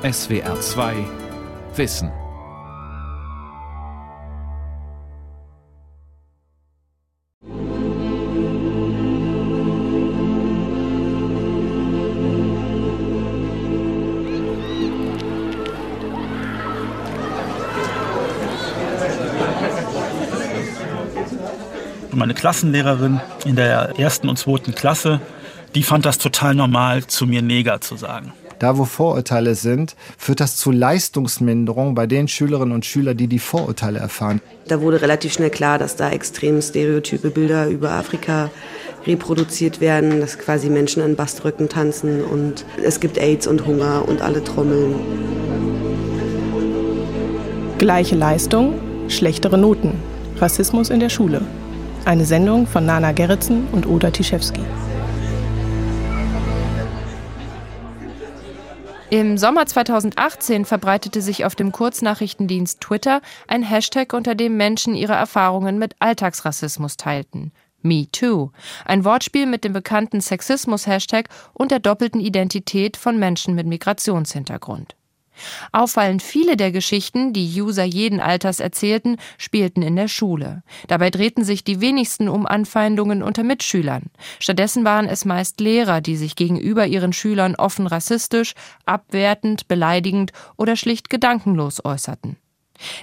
SWR 2 Wissen. Meine Klassenlehrerin in der ersten und zweiten Klasse, die fand das total normal, zu mir Neger zu sagen. Da, wo Vorurteile sind, führt das zu Leistungsminderung bei den Schülerinnen und Schülern, die die Vorurteile erfahren. Da wurde relativ schnell klar, dass da extrem stereotype Bilder über Afrika reproduziert werden, dass quasi Menschen an Baströcken tanzen und es gibt AIDS und Hunger und alle trommeln. Gleiche Leistung, schlechtere Noten. Rassismus in der Schule. Eine Sendung von Nana Gerritsen und Oda Tischewski. Im Sommer 2018 verbreitete sich auf dem Kurznachrichtendienst Twitter ein Hashtag, unter dem Menschen ihre Erfahrungen mit Alltagsrassismus teilten. Me Too. Ein Wortspiel mit dem bekannten Sexismus-Hashtag und der doppelten Identität von Menschen mit Migrationshintergrund. Auffallend viele der Geschichten, die User jeden Alters erzählten, spielten in der Schule. Dabei drehten sich die wenigsten um Anfeindungen unter Mitschülern. Stattdessen waren es meist Lehrer, die sich gegenüber ihren Schülern offen rassistisch, abwertend, beleidigend oder schlicht gedankenlos äußerten.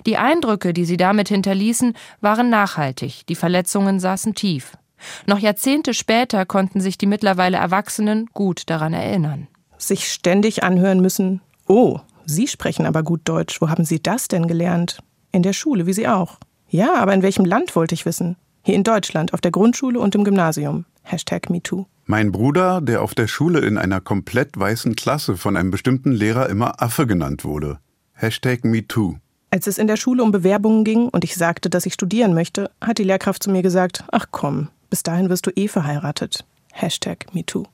Die Eindrücke, die sie damit hinterließen, waren nachhaltig, die Verletzungen saßen tief. Noch Jahrzehnte später konnten sich die mittlerweile Erwachsenen gut daran erinnern. Sich ständig anhören müssen, oh, Sie sprechen aber gut Deutsch. Wo haben Sie das denn gelernt? In der Schule, wie Sie auch. Ja, aber in welchem Land wollte ich wissen? Hier in Deutschland, auf der Grundschule und im Gymnasium. Hashtag MeToo. Mein Bruder, der auf der Schule in einer komplett weißen Klasse von einem bestimmten Lehrer immer Affe genannt wurde. Hashtag MeToo. Als es in der Schule um Bewerbungen ging und ich sagte, dass ich studieren möchte, hat die Lehrkraft zu mir gesagt, ach komm, bis dahin wirst du eh verheiratet. Hashtag MeToo.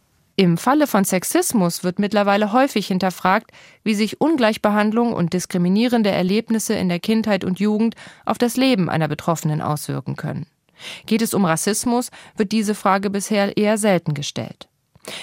Im Falle von Sexismus wird mittlerweile häufig hinterfragt, wie sich Ungleichbehandlung und diskriminierende Erlebnisse in der Kindheit und Jugend auf das Leben einer Betroffenen auswirken können. Geht es um Rassismus, wird diese Frage bisher eher selten gestellt.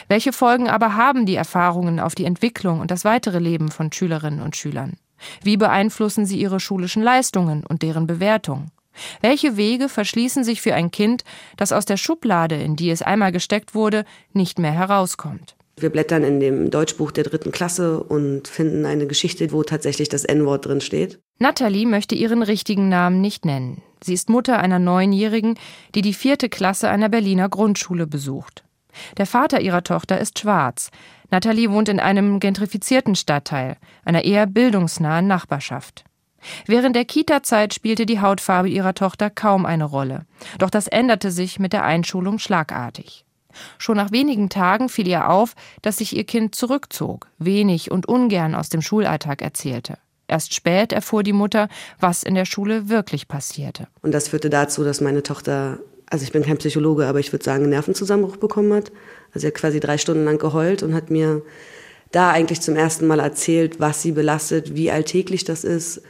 Welche Folgen aber haben die Erfahrungen auf die Entwicklung und das weitere Leben von Schülerinnen und Schülern? Wie beeinflussen sie ihre schulischen Leistungen und deren Bewertung? Welche Wege verschließen sich für ein Kind, das aus der Schublade, in die es einmal gesteckt wurde, nicht mehr herauskommt? Wir blättern in dem Deutschbuch der dritten Klasse und finden eine Geschichte, wo tatsächlich das N-Wort drin steht. Natalie möchte ihren richtigen Namen nicht nennen. Sie ist Mutter einer Neunjährigen, die die vierte Klasse einer Berliner Grundschule besucht. Der Vater ihrer Tochter ist schwarz. Natalie wohnt in einem gentrifizierten Stadtteil, einer eher bildungsnahen Nachbarschaft. Während der Kita-Zeit spielte die Hautfarbe ihrer Tochter kaum eine Rolle. Doch das änderte sich mit der Einschulung schlagartig. Schon nach wenigen Tagen fiel ihr auf, dass sich ihr Kind zurückzog, wenig und ungern aus dem Schulalltag erzählte. Erst spät erfuhr die Mutter, was in der Schule wirklich passierte. Und das führte dazu, dass meine Tochter, also ich bin kein Psychologe, aber ich würde sagen, einen Nervenzusammenbruch bekommen hat. Also sie hat quasi drei Stunden lang geheult und hat mir da eigentlich zum ersten Mal erzählt, was sie belastet, wie alltäglich das ist,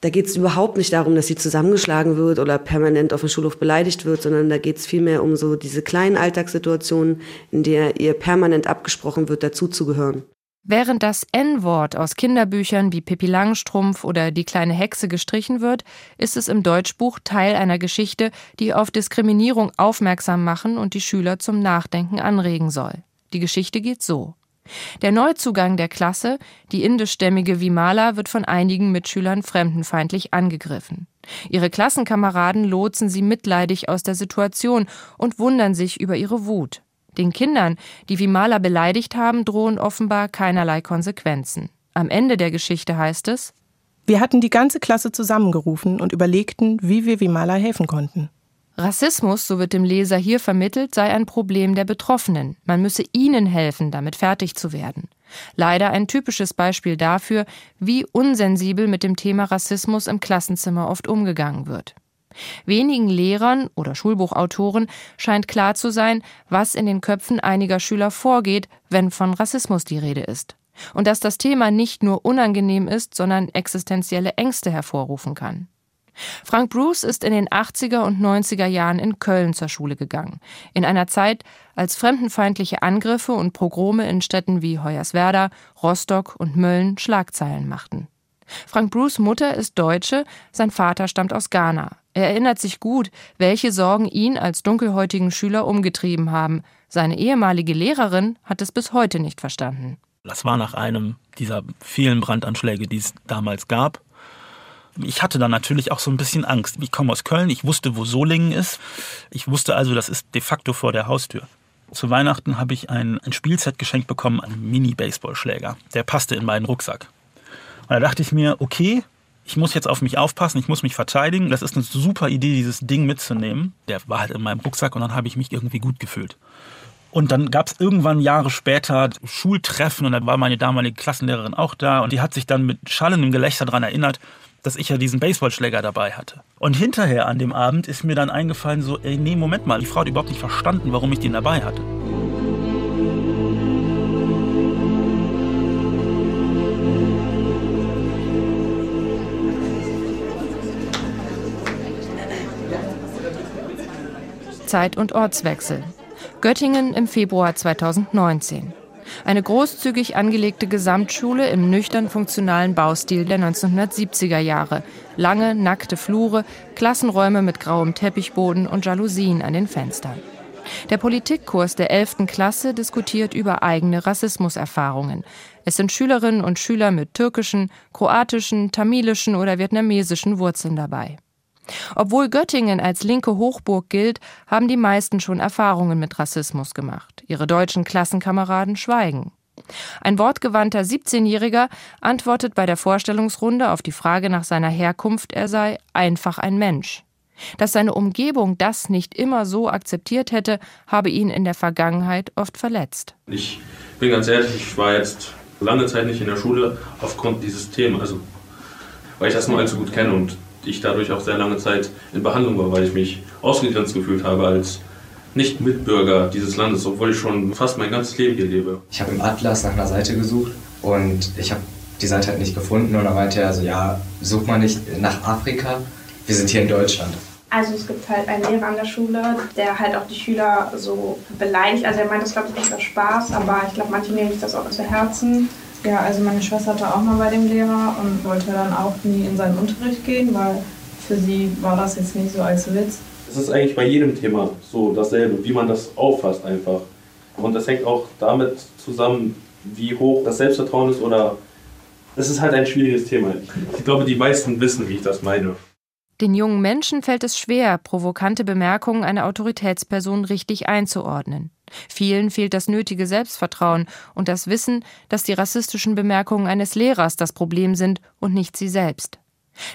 da geht es überhaupt nicht darum, dass sie zusammengeschlagen wird oder permanent auf dem Schulhof beleidigt wird, sondern da geht es vielmehr um so diese kleinen Alltagssituationen, in der ihr permanent abgesprochen wird, dazuzugehören. Während das N-Wort aus Kinderbüchern wie Pippi Langstrumpf oder Die kleine Hexe gestrichen wird, ist es im Deutschbuch Teil einer Geschichte, die auf Diskriminierung aufmerksam machen und die Schüler zum Nachdenken anregen soll. Die Geschichte geht so. Der Neuzugang der Klasse, die indischstämmige Vimala, wird von einigen Mitschülern fremdenfeindlich angegriffen. Ihre Klassenkameraden lotsen sie mitleidig aus der Situation und wundern sich über ihre Wut. Den Kindern, die Vimala beleidigt haben, drohen offenbar keinerlei Konsequenzen. Am Ende der Geschichte heißt es Wir hatten die ganze Klasse zusammengerufen und überlegten, wie wir Vimala helfen konnten. Rassismus, so wird dem Leser hier vermittelt, sei ein Problem der Betroffenen. Man müsse ihnen helfen, damit fertig zu werden. Leider ein typisches Beispiel dafür, wie unsensibel mit dem Thema Rassismus im Klassenzimmer oft umgegangen wird. Wenigen Lehrern oder Schulbuchautoren scheint klar zu sein, was in den Köpfen einiger Schüler vorgeht, wenn von Rassismus die Rede ist. Und dass das Thema nicht nur unangenehm ist, sondern existenzielle Ängste hervorrufen kann. Frank Bruce ist in den 80er und 90er Jahren in Köln zur Schule gegangen. In einer Zeit, als fremdenfeindliche Angriffe und Pogrome in Städten wie Hoyerswerda, Rostock und Mölln Schlagzeilen machten. Frank Bruce Mutter ist Deutsche, sein Vater stammt aus Ghana. Er erinnert sich gut, welche Sorgen ihn als dunkelhäutigen Schüler umgetrieben haben. Seine ehemalige Lehrerin hat es bis heute nicht verstanden. Das war nach einem dieser vielen Brandanschläge, die es damals gab. Ich hatte dann natürlich auch so ein bisschen Angst. Ich komme aus Köln, ich wusste, wo Solingen ist. Ich wusste also, das ist de facto vor der Haustür. Zu Weihnachten habe ich ein, ein Spielset geschenkt bekommen, einen Mini-Baseballschläger. Der passte in meinen Rucksack. Und da dachte ich mir, okay, ich muss jetzt auf mich aufpassen, ich muss mich verteidigen. Das ist eine super Idee, dieses Ding mitzunehmen. Der war halt in meinem Rucksack und dann habe ich mich irgendwie gut gefühlt. Und dann gab es irgendwann Jahre später Schultreffen und da war meine damalige Klassenlehrerin auch da und die hat sich dann mit schallendem Gelächter daran erinnert, dass ich ja diesen Baseballschläger dabei hatte. Und hinterher an dem Abend ist mir dann eingefallen, so, ey, nee, Moment mal, die Frau hat überhaupt nicht verstanden, warum ich den dabei hatte. Zeit- und Ortswechsel. Göttingen im Februar 2019. Eine großzügig angelegte Gesamtschule im nüchtern funktionalen Baustil der 1970er Jahre. Lange, nackte Flure, Klassenräume mit grauem Teppichboden und Jalousien an den Fenstern. Der Politikkurs der 11. Klasse diskutiert über eigene Rassismuserfahrungen. Es sind Schülerinnen und Schüler mit türkischen, kroatischen, tamilischen oder vietnamesischen Wurzeln dabei. Obwohl Göttingen als linke Hochburg gilt, haben die meisten schon Erfahrungen mit Rassismus gemacht. Ihre deutschen Klassenkameraden schweigen. Ein wortgewandter 17-Jähriger antwortet bei der Vorstellungsrunde auf die Frage nach seiner Herkunft, er sei einfach ein Mensch. Dass seine Umgebung das nicht immer so akzeptiert hätte, habe ihn in der Vergangenheit oft verletzt. Ich bin ganz ehrlich, ich war jetzt lange Zeit nicht in der Schule aufgrund dieses Themas, also weil ich das nur allzu gut kenne und ich dadurch auch sehr lange Zeit in Behandlung war, weil ich mich ausgegrenzt gefühlt habe als Nicht-Mitbürger dieses Landes, obwohl ich schon fast mein ganzes Leben hier lebe. Ich habe im Atlas nach einer Seite gesucht und ich habe die Seite halt nicht gefunden und dann meinte er so, ja, such mal nicht nach Afrika, wir sind hier in Deutschland. Also es gibt halt einen Lehrer an der Schule, der halt auch die Schüler so beleidigt. Also er meint das glaube ich nicht aus Spaß, aber ich glaube manche nehmen sich das auch zu Herzen. Ja, also meine Schwester hatte auch mal bei dem Lehrer und wollte dann auch nie in seinen Unterricht gehen, weil für sie war das jetzt nicht so als Witz. Es ist eigentlich bei jedem Thema so dasselbe, wie man das auffasst einfach. Und das hängt auch damit zusammen, wie hoch das Selbstvertrauen ist oder es ist halt ein schwieriges Thema. Ich glaube, die meisten wissen, wie ich das meine. Den jungen Menschen fällt es schwer, provokante Bemerkungen einer Autoritätsperson richtig einzuordnen. Vielen fehlt das nötige Selbstvertrauen und das Wissen, dass die rassistischen Bemerkungen eines Lehrers das Problem sind und nicht sie selbst.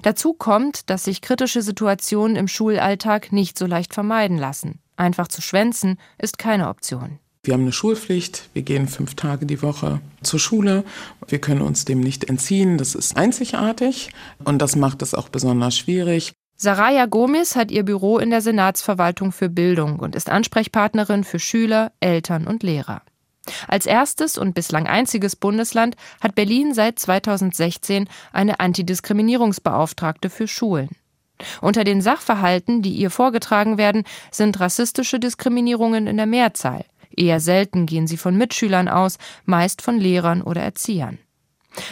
Dazu kommt, dass sich kritische Situationen im Schulalltag nicht so leicht vermeiden lassen. Einfach zu schwänzen ist keine Option. Wir haben eine Schulpflicht. Wir gehen fünf Tage die Woche zur Schule. Wir können uns dem nicht entziehen. Das ist einzigartig und das macht es auch besonders schwierig. Saraya Gomes hat ihr Büro in der Senatsverwaltung für Bildung und ist Ansprechpartnerin für Schüler, Eltern und Lehrer. Als erstes und bislang einziges Bundesland hat Berlin seit 2016 eine Antidiskriminierungsbeauftragte für Schulen. Unter den Sachverhalten, die ihr vorgetragen werden, sind rassistische Diskriminierungen in der Mehrzahl. Eher selten gehen sie von Mitschülern aus, meist von Lehrern oder Erziehern.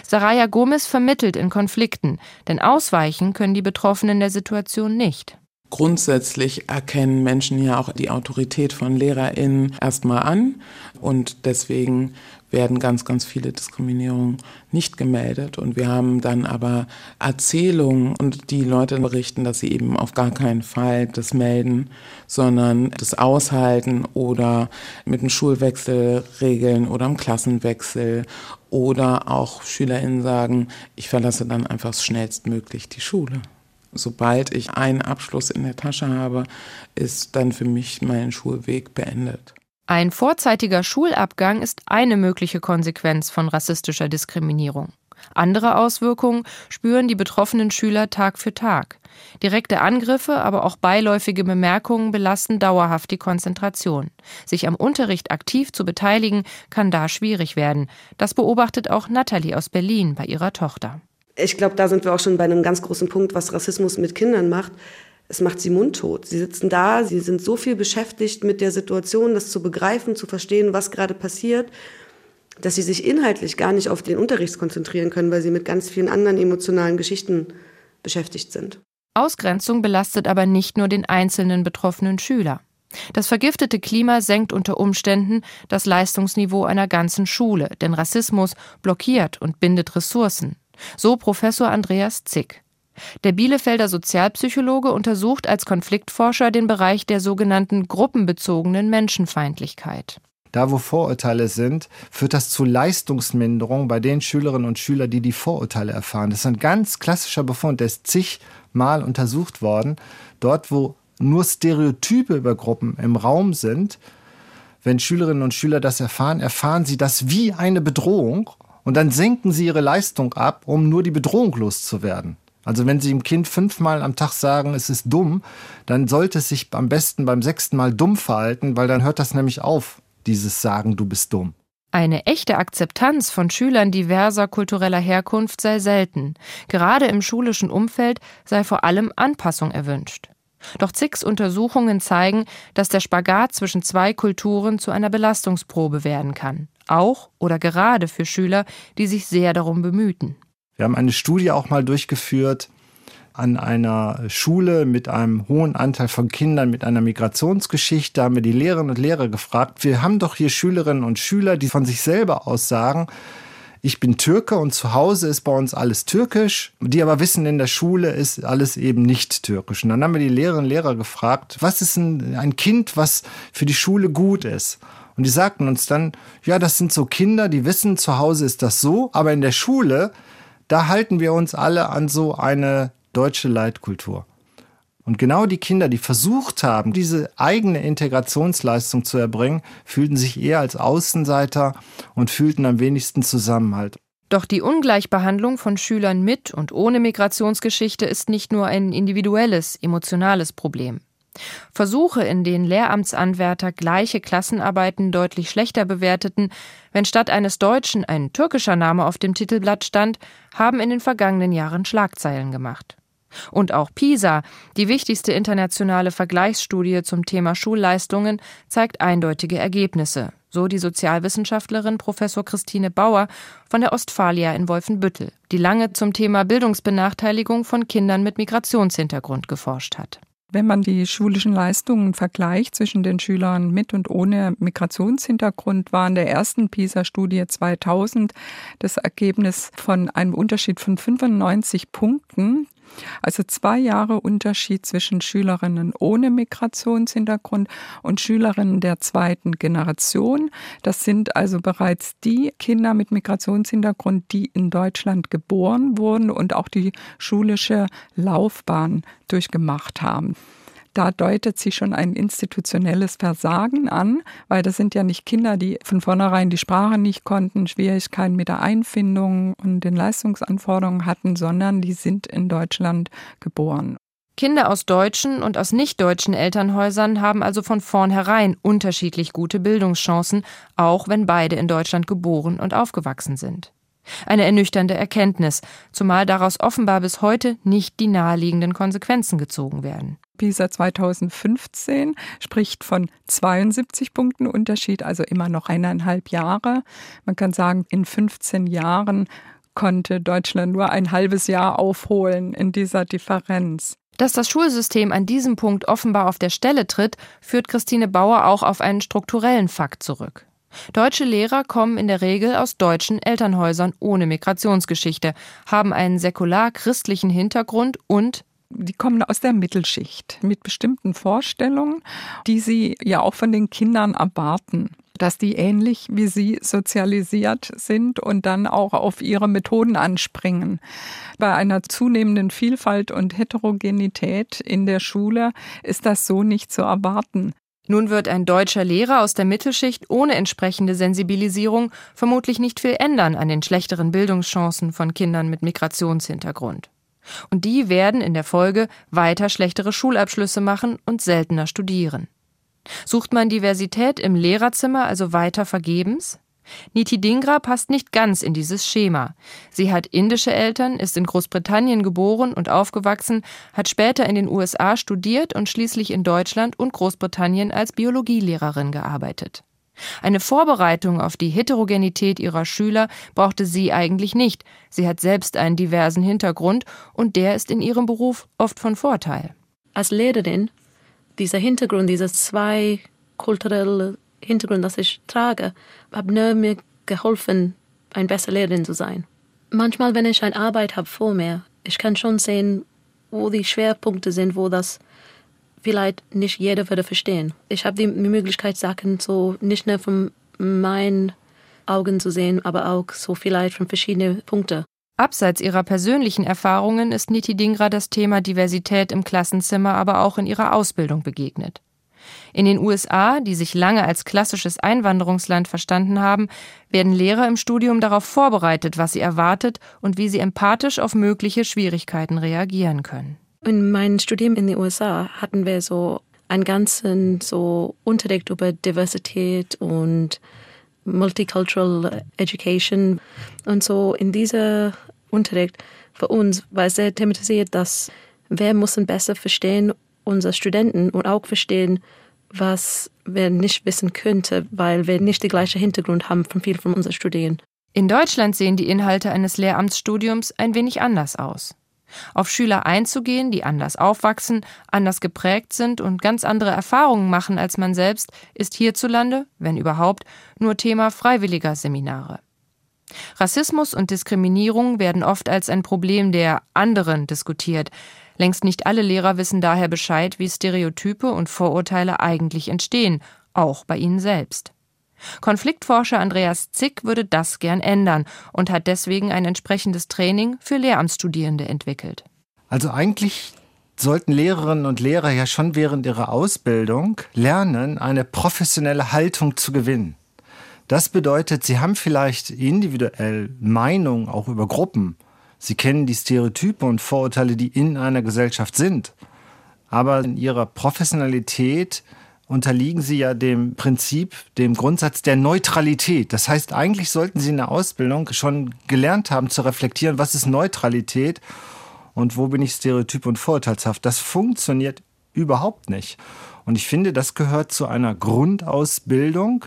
Saraya Gomez vermittelt in Konflikten, denn ausweichen können die Betroffenen der Situation nicht. Grundsätzlich erkennen Menschen ja auch die Autorität von LehrerInnen erstmal an und deswegen werden ganz, ganz viele Diskriminierungen nicht gemeldet. Und wir haben dann aber Erzählungen und die Leute berichten, dass sie eben auf gar keinen Fall das melden, sondern das aushalten oder mit einem Schulwechsel regeln oder einem Klassenwechsel oder auch SchülerInnen sagen, ich verlasse dann einfach schnellstmöglich die Schule sobald ich einen Abschluss in der Tasche habe, ist dann für mich mein Schulweg beendet. Ein vorzeitiger Schulabgang ist eine mögliche Konsequenz von rassistischer Diskriminierung. Andere Auswirkungen spüren die betroffenen Schüler Tag für Tag. Direkte Angriffe, aber auch beiläufige Bemerkungen belasten dauerhaft die Konzentration. Sich am Unterricht aktiv zu beteiligen, kann da schwierig werden. Das beobachtet auch Natalie aus Berlin bei ihrer Tochter Ich glaube, da sind wir auch schon bei einem ganz großen Punkt, was Rassismus mit Kindern macht. Es macht sie mundtot. Sie sitzen da, sie sind so viel beschäftigt mit der Situation, das zu begreifen, zu verstehen, was gerade passiert, dass sie sich inhaltlich gar nicht auf den Unterricht konzentrieren können, weil sie mit ganz vielen anderen emotionalen Geschichten beschäftigt sind. Ausgrenzung belastet aber nicht nur den einzelnen betroffenen Schüler. Das vergiftete Klima senkt unter Umständen das Leistungsniveau einer ganzen Schule, denn Rassismus blockiert und bindet Ressourcen. So Professor Andreas Zick. Der Bielefelder Sozialpsychologe untersucht als Konfliktforscher den Bereich der sogenannten gruppenbezogenen Menschenfeindlichkeit. Da, wo Vorurteile sind, führt das zu Leistungsminderung bei den Schülerinnen und Schülern, die die Vorurteile erfahren. Das ist ein ganz klassischer Befund, der ist zigmal untersucht worden. Dort, wo nur Stereotype über Gruppen im Raum sind, wenn Schülerinnen und Schüler das erfahren, erfahren sie das wie eine Bedrohung und dann senken sie ihre Leistung ab, um nur die Bedrohung loszuwerden. Also wenn Sie dem Kind fünfmal am Tag sagen, es ist dumm, dann sollte es sich am besten beim sechsten Mal dumm verhalten, weil dann hört das nämlich auf, dieses Sagen, du bist dumm. Eine echte Akzeptanz von Schülern diverser kultureller Herkunft sei selten. Gerade im schulischen Umfeld sei vor allem Anpassung erwünscht. Doch Zicks Untersuchungen zeigen, dass der Spagat zwischen zwei Kulturen zu einer Belastungsprobe werden kann. Auch oder gerade für Schüler, die sich sehr darum bemühten. Wir haben eine Studie auch mal durchgeführt an einer Schule mit einem hohen Anteil von Kindern mit einer Migrationsgeschichte. Da haben wir die Lehrerinnen und Lehrer gefragt. Wir haben doch hier Schülerinnen und Schüler, die von sich selber aus sagen, ich bin Türke und zu Hause ist bei uns alles türkisch, die aber wissen, in der Schule ist alles eben nicht türkisch. Und dann haben wir die Lehrerinnen und Lehrer gefragt, was ist ein, ein Kind, was für die Schule gut ist? Und die sagten uns dann, ja, das sind so Kinder, die wissen, zu Hause ist das so, aber in der Schule da halten wir uns alle an so eine deutsche Leitkultur. Und genau die Kinder, die versucht haben, diese eigene Integrationsleistung zu erbringen, fühlten sich eher als Außenseiter und fühlten am wenigsten Zusammenhalt. Doch die Ungleichbehandlung von Schülern mit und ohne Migrationsgeschichte ist nicht nur ein individuelles, emotionales Problem. Versuche, in denen Lehramtsanwärter gleiche Klassenarbeiten deutlich schlechter bewerteten, wenn statt eines Deutschen ein türkischer Name auf dem Titelblatt stand, haben in den vergangenen Jahren Schlagzeilen gemacht. Und auch PISA, die wichtigste internationale Vergleichsstudie zum Thema Schulleistungen, zeigt eindeutige Ergebnisse, so die Sozialwissenschaftlerin Professor Christine Bauer von der Ostfalia in Wolfenbüttel, die lange zum Thema Bildungsbenachteiligung von Kindern mit Migrationshintergrund geforscht hat. Wenn man die schulischen Leistungen vergleicht zwischen den Schülern mit und ohne Migrationshintergrund, war in der ersten PISA-Studie 2000 das Ergebnis von einem Unterschied von 95 Punkten also zwei Jahre Unterschied zwischen Schülerinnen ohne Migrationshintergrund und Schülerinnen der zweiten Generation. Das sind also bereits die Kinder mit Migrationshintergrund, die in Deutschland geboren wurden und auch die schulische Laufbahn durchgemacht haben da deutet sich schon ein institutionelles Versagen an, weil das sind ja nicht Kinder, die von vornherein die Sprache nicht konnten, Schwierigkeiten mit der Einfindung und den Leistungsanforderungen hatten, sondern die sind in Deutschland geboren. Kinder aus deutschen und aus nicht-deutschen Elternhäusern haben also von vornherein unterschiedlich gute Bildungschancen, auch wenn beide in Deutschland geboren und aufgewachsen sind. Eine ernüchternde Erkenntnis, zumal daraus offenbar bis heute nicht die naheliegenden Konsequenzen gezogen werden. PISA 2015 spricht von 72 Punkten Unterschied, also immer noch eineinhalb Jahre. Man kann sagen, in 15 Jahren konnte Deutschland nur ein halbes Jahr aufholen in dieser Differenz. Dass das Schulsystem an diesem Punkt offenbar auf der Stelle tritt, führt Christine Bauer auch auf einen strukturellen Fakt zurück. Deutsche Lehrer kommen in der Regel aus deutschen Elternhäusern ohne Migrationsgeschichte, haben einen säkular-christlichen Hintergrund und die kommen aus der Mittelschicht mit bestimmten Vorstellungen, die sie ja auch von den Kindern erwarten dass die ähnlich wie sie sozialisiert sind und dann auch auf ihre Methoden anspringen. Bei einer zunehmenden Vielfalt und Heterogenität in der Schule ist das so nicht zu erwarten. Nun wird ein deutscher Lehrer aus der Mittelschicht ohne entsprechende Sensibilisierung vermutlich nicht viel ändern an den schlechteren Bildungschancen von Kindern mit Migrationshintergrund. Und die werden in der Folge weiter schlechtere Schulabschlüsse machen und seltener studieren. Sucht man Diversität im Lehrerzimmer also weiter vergebens? Niti Dingra passt nicht ganz in dieses Schema. Sie hat indische Eltern, ist in Großbritannien geboren und aufgewachsen, hat später in den USA studiert und schließlich in Deutschland und Großbritannien als Biologielehrerin gearbeitet. Eine Vorbereitung auf die Heterogenität ihrer Schüler brauchte sie eigentlich nicht. Sie hat selbst einen diversen Hintergrund und der ist in ihrem Beruf oft von Vorteil. Als Lehrerin, dieser Hintergrund, dieser zwei kulturelle Hintergrund, das ich trage, hat mir geholfen, eine bessere Lehrerin zu sein. Manchmal, wenn ich eine Arbeit habe vor mir, ich kann schon sehen, wo die Schwerpunkte sind, wo das vielleicht nicht jeder würde verstehen. Ich habe die Möglichkeit, Sachen so nicht nur von meinen Augen zu sehen, aber auch so vielleicht von verschiedenen Punkten. Abseits ihrer persönlichen Erfahrungen ist Niti Dingra das Thema Diversität im Klassenzimmer aber auch in ihrer Ausbildung begegnet. In den USA, die sich lange als klassisches Einwanderungsland verstanden haben, werden Lehrer im Studium darauf vorbereitet, was sie erwartet und wie sie empathisch auf mögliche Schwierigkeiten reagieren können. In meinem Studium in den USA hatten wir so einen ganzen so Unterricht über Diversität und Multicultural Education. Und so in dieser Unterricht für uns war sehr thematisiert, dass wir müssen besser verstehen, unsere Studenten und auch verstehen, was wir nicht wissen könnte, weil wir nicht den gleichen Hintergrund haben von vielen von unseren Studierenden. In Deutschland sehen die Inhalte eines Lehramtsstudiums ein wenig anders aus. Auf Schüler einzugehen, die anders aufwachsen, anders geprägt sind und ganz andere Erfahrungen machen als man selbst, ist hierzulande, wenn überhaupt, nur Thema freiwilliger Seminare. Rassismus und Diskriminierung werden oft als ein Problem der anderen diskutiert, Längst nicht alle Lehrer wissen daher Bescheid, wie Stereotype und Vorurteile eigentlich entstehen, auch bei ihnen selbst. Konfliktforscher Andreas Zick würde das gern ändern und hat deswegen ein entsprechendes Training für Lehramtsstudierende entwickelt. Also eigentlich sollten Lehrerinnen und Lehrer ja schon während ihrer Ausbildung lernen, eine professionelle Haltung zu gewinnen. Das bedeutet, sie haben vielleicht individuell Meinungen auch über Gruppen, Sie kennen die Stereotype und Vorurteile, die in einer Gesellschaft sind. Aber in ihrer Professionalität unterliegen sie ja dem Prinzip, dem Grundsatz der Neutralität. Das heißt, eigentlich sollten sie in der Ausbildung schon gelernt haben zu reflektieren, was ist Neutralität und wo bin ich stereotyp und vorurteilshaft. Das funktioniert überhaupt nicht. Und ich finde, das gehört zu einer Grundausbildung.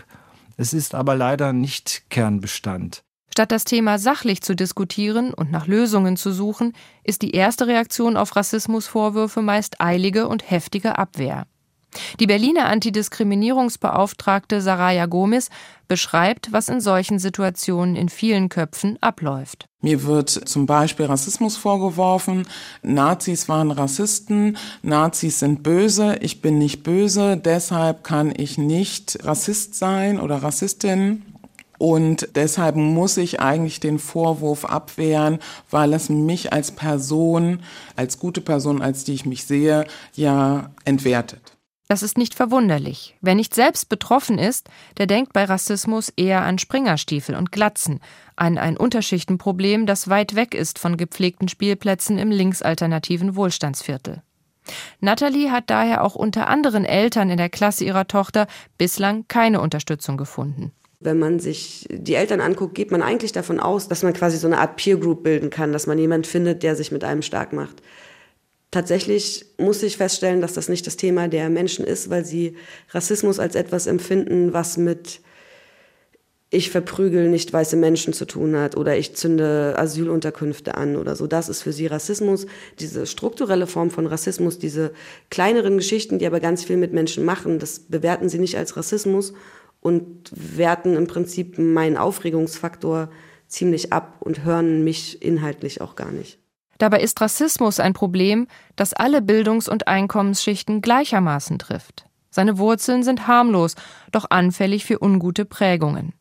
Es ist aber leider nicht Kernbestand. Statt das Thema sachlich zu diskutieren und nach Lösungen zu suchen, ist die erste Reaktion auf Rassismusvorwürfe meist eilige und heftige Abwehr. Die Berliner Antidiskriminierungsbeauftragte Saraya Gomis beschreibt, was in solchen Situationen in vielen Köpfen abläuft. Mir wird zum Beispiel Rassismus vorgeworfen, Nazis waren Rassisten, Nazis sind böse, ich bin nicht böse, deshalb kann ich nicht Rassist sein oder Rassistin. Und deshalb muss ich eigentlich den Vorwurf abwehren, weil es mich als Person, als gute Person, als die ich mich sehe, ja entwertet. Das ist nicht verwunderlich. Wer nicht selbst betroffen ist, der denkt bei Rassismus eher an Springerstiefel und Glatzen, an ein Unterschichtenproblem, das weit weg ist von gepflegten Spielplätzen im linksalternativen Wohlstandsviertel. Natalie hat daher auch unter anderen Eltern in der Klasse ihrer Tochter bislang keine Unterstützung gefunden. Wenn man sich die Eltern anguckt, geht man eigentlich davon aus, dass man quasi so eine Art Peer Group bilden kann, dass man jemanden findet, der sich mit einem stark macht. Tatsächlich muss ich feststellen, dass das nicht das Thema der Menschen ist, weil sie Rassismus als etwas empfinden, was mit ich verprügel nicht weiße Menschen zu tun hat oder ich zünde Asylunterkünfte an oder so. Das ist für sie Rassismus. Diese strukturelle Form von Rassismus, diese kleineren Geschichten, die aber ganz viel mit Menschen machen, das bewerten sie nicht als Rassismus und werten im Prinzip meinen Aufregungsfaktor ziemlich ab und hören mich inhaltlich auch gar nicht. Dabei ist Rassismus ein Problem, das alle Bildungs- und Einkommensschichten gleichermaßen trifft. Seine Wurzeln sind harmlos, doch anfällig für ungute Prägungen.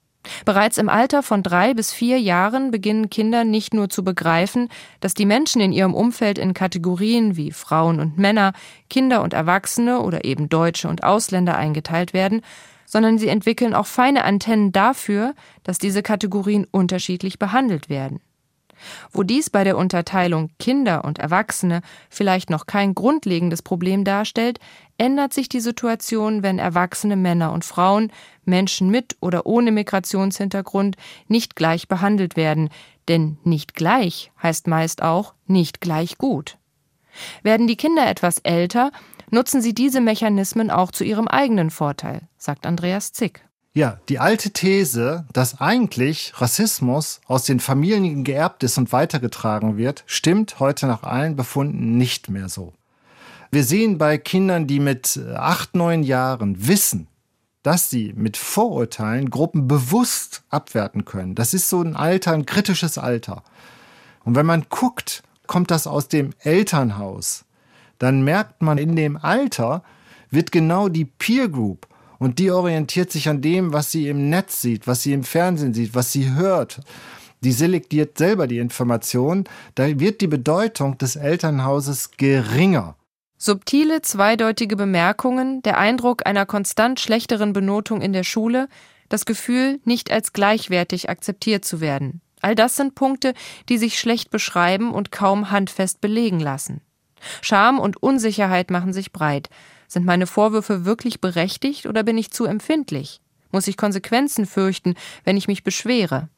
Bereits im Alter von drei bis vier Jahren beginnen Kinder nicht nur zu begreifen, dass die Menschen in ihrem Umfeld in Kategorien wie Frauen und Männer, Kinder und Erwachsene oder eben Deutsche und Ausländer eingeteilt werden, sondern sie entwickeln auch feine Antennen dafür, dass diese Kategorien unterschiedlich behandelt werden. Wo dies bei der Unterteilung Kinder und Erwachsene vielleicht noch kein grundlegendes Problem darstellt, ändert sich die Situation, wenn erwachsene Männer und Frauen, Menschen mit oder ohne Migrationshintergrund, nicht gleich behandelt werden, denn nicht gleich heißt meist auch nicht gleich gut. Werden die Kinder etwas älter, nutzen sie diese Mechanismen auch zu ihrem eigenen Vorteil, sagt Andreas Zick. Ja, die alte These, dass eigentlich Rassismus aus den Familien geerbt ist und weitergetragen wird, stimmt heute nach allen Befunden nicht mehr so. Wir sehen bei Kindern, die mit acht, neun Jahren wissen, dass sie mit Vorurteilen Gruppen bewusst abwerten können. Das ist so ein Alter, ein kritisches Alter. Und wenn man guckt, kommt das aus dem Elternhaus, dann merkt man in dem Alter, wird genau die Peer Group und die orientiert sich an dem, was sie im Netz sieht, was sie im Fernsehen sieht, was sie hört. Die selektiert selber die Information. Da wird die Bedeutung des Elternhauses geringer. Subtile, zweideutige Bemerkungen, der Eindruck einer konstant schlechteren Benotung in der Schule, das Gefühl, nicht als gleichwertig akzeptiert zu werden. All das sind Punkte, die sich schlecht beschreiben und kaum handfest belegen lassen. Scham und Unsicherheit machen sich breit. Sind meine Vorwürfe wirklich berechtigt oder bin ich zu empfindlich? Muss ich Konsequenzen fürchten, wenn ich mich beschwere?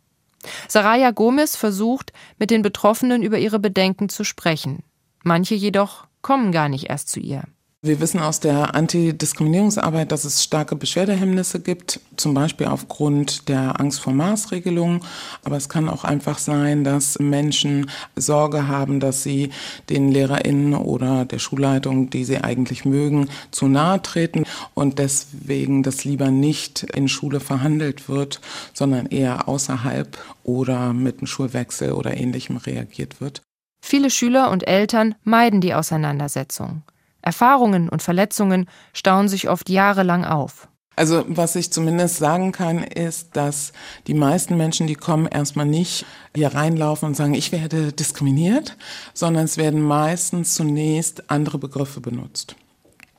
Saraya Gomez versucht, mit den Betroffenen über ihre Bedenken zu sprechen. Manche jedoch kommen gar nicht erst zu ihr. Wir wissen aus der Antidiskriminierungsarbeit, dass es starke Beschwerdehemmnisse gibt, zum Beispiel aufgrund der Angst vor Maßregelungen. Aber es kann auch einfach sein, dass Menschen Sorge haben, dass sie den LehrerInnen oder der Schulleitung, die sie eigentlich mögen, zu nahe treten und deswegen das lieber nicht in Schule verhandelt wird, sondern eher außerhalb oder mit einem Schulwechsel oder ähnlichem reagiert wird. Viele Schüler und Eltern meiden die Auseinandersetzung. Erfahrungen und Verletzungen stauen sich oft jahrelang auf. Also was ich zumindest sagen kann, ist, dass die meisten Menschen, die kommen, erstmal nicht hier reinlaufen und sagen, ich werde diskriminiert, sondern es werden meistens zunächst andere Begriffe benutzt.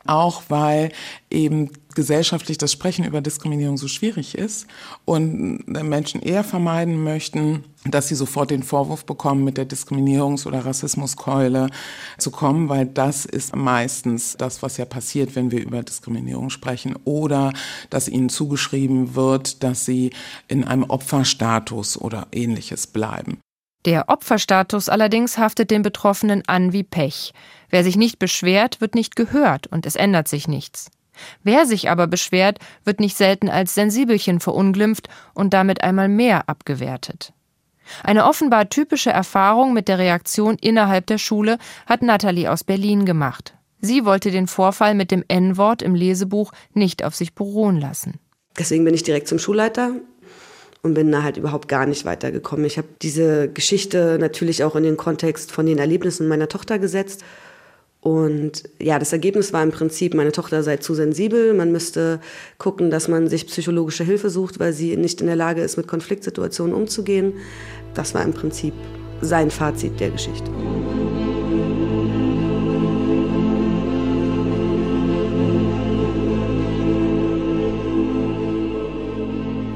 Auch weil eben gesellschaftlich das Sprechen über Diskriminierung so schwierig ist und Menschen eher vermeiden möchten, dass sie sofort den Vorwurf bekommen, mit der Diskriminierungs- oder Rassismuskeule zu kommen, weil das ist meistens das, was ja passiert, wenn wir über Diskriminierung sprechen oder dass ihnen zugeschrieben wird, dass sie in einem Opferstatus oder ähnliches bleiben. Der Opferstatus allerdings haftet den Betroffenen an wie Pech. Wer sich nicht beschwert, wird nicht gehört und es ändert sich nichts. Wer sich aber beschwert, wird nicht selten als Sensibelchen verunglimpft und damit einmal mehr abgewertet. Eine offenbar typische Erfahrung mit der Reaktion innerhalb der Schule hat Natalie aus Berlin gemacht. Sie wollte den Vorfall mit dem N-Wort im Lesebuch nicht auf sich beruhen lassen. Deswegen bin ich direkt zum Schulleiter und bin da halt überhaupt gar nicht weitergekommen. Ich habe diese Geschichte natürlich auch in den Kontext von den Erlebnissen meiner Tochter gesetzt. Und ja, das Ergebnis war im Prinzip, meine Tochter sei zu sensibel. Man müsste gucken, dass man sich psychologische Hilfe sucht, weil sie nicht in der Lage ist, mit Konfliktsituationen umzugehen. Das war im Prinzip sein Fazit der Geschichte.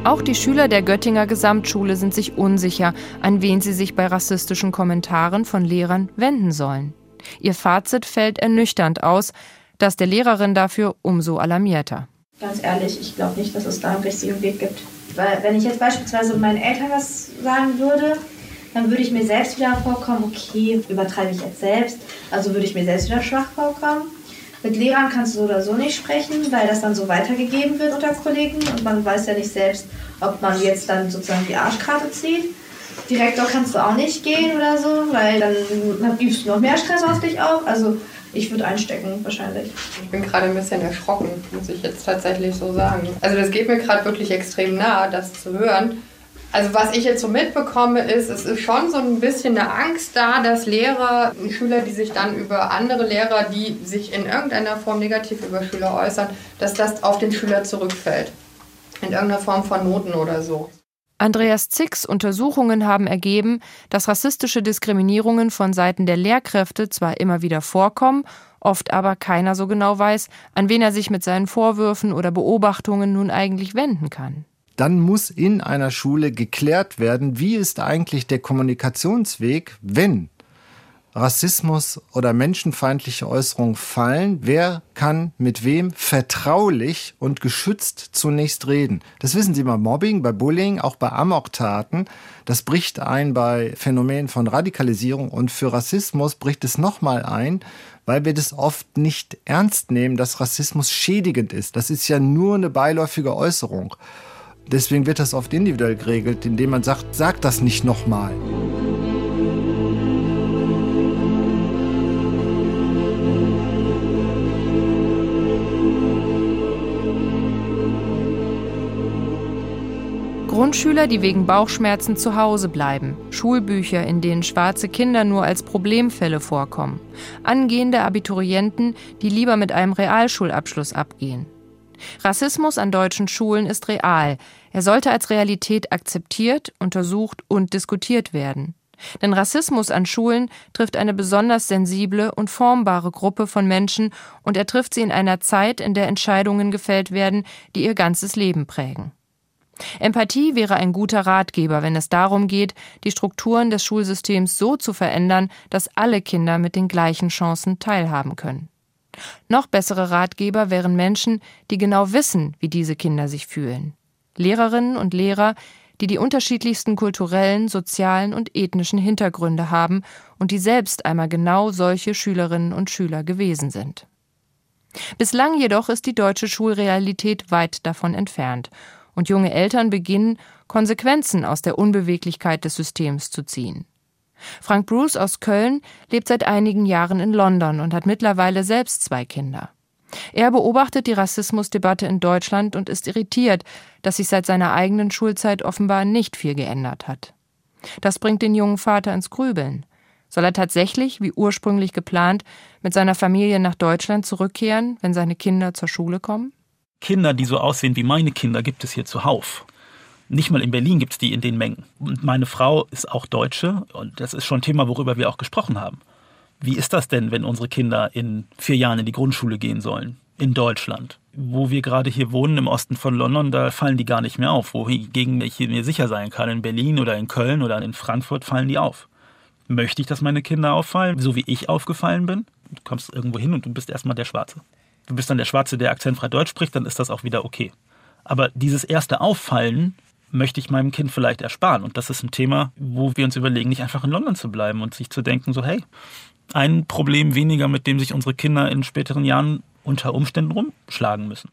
Auch die Schüler der Göttinger Gesamtschule sind sich unsicher, an wen sie sich bei rassistischen Kommentaren von Lehrern wenden sollen. Ihr Fazit fällt ernüchternd aus, das der Lehrerin dafür umso alarmierter. Ganz ehrlich, ich glaube nicht, dass es da einen richtigen Weg gibt. Weil wenn ich jetzt beispielsweise meinen Eltern was sagen würde, dann würde ich mir selbst wieder vorkommen, okay, übertreibe ich jetzt selbst, also würde ich mir selbst wieder schwach vorkommen. Mit Lehrern kannst du so oder so nicht sprechen, weil das dann so weitergegeben wird unter Kollegen und man weiß ja nicht selbst, ob man jetzt dann sozusagen die Arschkarte zieht. Direktor kannst du auch nicht gehen oder so, weil dann, dann übst du noch mehr Stress auf dich auf. Also ich würde einstecken wahrscheinlich. Ich bin gerade ein bisschen erschrocken, muss ich jetzt tatsächlich so sagen. Also das geht mir gerade wirklich extrem nah, das zu hören. Also was ich jetzt so mitbekomme, ist, es ist schon so ein bisschen eine Angst da, dass Lehrer, Schüler, die sich dann über andere Lehrer, die sich in irgendeiner Form negativ über Schüler äußern, dass das auf den Schüler zurückfällt. In irgendeiner Form von Noten oder so. Andreas Zicks Untersuchungen haben ergeben, dass rassistische Diskriminierungen von Seiten der Lehrkräfte zwar immer wieder vorkommen, oft aber keiner so genau weiß, an wen er sich mit seinen Vorwürfen oder Beobachtungen nun eigentlich wenden kann. Dann muss in einer Schule geklärt werden, wie ist eigentlich der Kommunikationsweg, wenn Rassismus oder menschenfeindliche Äußerungen fallen, wer kann mit wem vertraulich und geschützt zunächst reden. Das wissen Sie bei Mobbing, bei Bullying, auch bei Amoktaten. Das bricht ein bei Phänomenen von Radikalisierung und für Rassismus bricht es nochmal ein, weil wir das oft nicht ernst nehmen, dass Rassismus schädigend ist. Das ist ja nur eine beiläufige Äußerung. Deswegen wird das oft individuell geregelt, indem man sagt, sag das nicht nochmal. Grundschüler, die wegen Bauchschmerzen zu Hause bleiben, Schulbücher, in denen schwarze Kinder nur als Problemfälle vorkommen, angehende Abiturienten, die lieber mit einem Realschulabschluss abgehen. Rassismus an deutschen Schulen ist real. Er sollte als Realität akzeptiert, untersucht und diskutiert werden. Denn Rassismus an Schulen trifft eine besonders sensible und formbare Gruppe von Menschen und er trifft sie in einer Zeit, in der Entscheidungen gefällt werden, die ihr ganzes Leben prägen. Empathie wäre ein guter Ratgeber, wenn es darum geht, die Strukturen des Schulsystems so zu verändern, dass alle Kinder mit den gleichen Chancen teilhaben können. Noch bessere Ratgeber wären Menschen, die genau wissen, wie diese Kinder sich fühlen. Lehrerinnen und Lehrer, die die unterschiedlichsten kulturellen, sozialen und ethnischen Hintergründe haben und die selbst einmal genau solche Schülerinnen und Schüler gewesen sind. Bislang jedoch ist die deutsche Schulrealität weit davon entfernt und junge Eltern beginnen, Konsequenzen aus der Unbeweglichkeit des Systems zu ziehen. Frank Bruce aus Köln lebt seit einigen Jahren in London und hat mittlerweile selbst zwei Kinder. Er beobachtet die Rassismusdebatte in Deutschland und ist irritiert, dass sich seit seiner eigenen Schulzeit offenbar nicht viel geändert hat. Das bringt den jungen Vater ins Grübeln. Soll er tatsächlich, wie ursprünglich geplant, mit seiner Familie nach Deutschland zurückkehren, wenn seine Kinder zur Schule kommen? Kinder, die so aussehen wie meine Kinder, gibt es hier zuhauf. Nicht mal in Berlin gibt es die in den Mengen. Und meine Frau ist auch Deutsche und das ist schon ein Thema, worüber wir auch gesprochen haben. Wie ist das denn, wenn unsere Kinder in vier Jahren in die Grundschule gehen sollen? In Deutschland. Wo wir gerade hier wohnen, im Osten von London, da fallen die gar nicht mehr auf. Wogegen ich mir sicher sein kann, in Berlin oder in Köln oder in Frankfurt fallen die auf. Möchte ich, dass meine Kinder auffallen, so wie ich aufgefallen bin? Du kommst irgendwo hin und du bist erstmal der Schwarze du bist dann der Schwarze, der akzentfrei Deutsch spricht, dann ist das auch wieder okay. Aber dieses erste Auffallen möchte ich meinem Kind vielleicht ersparen. Und das ist ein Thema, wo wir uns überlegen, nicht einfach in London zu bleiben und sich zu denken, so, hey, ein Problem weniger, mit dem sich unsere Kinder in späteren Jahren unter Umständen rumschlagen müssen.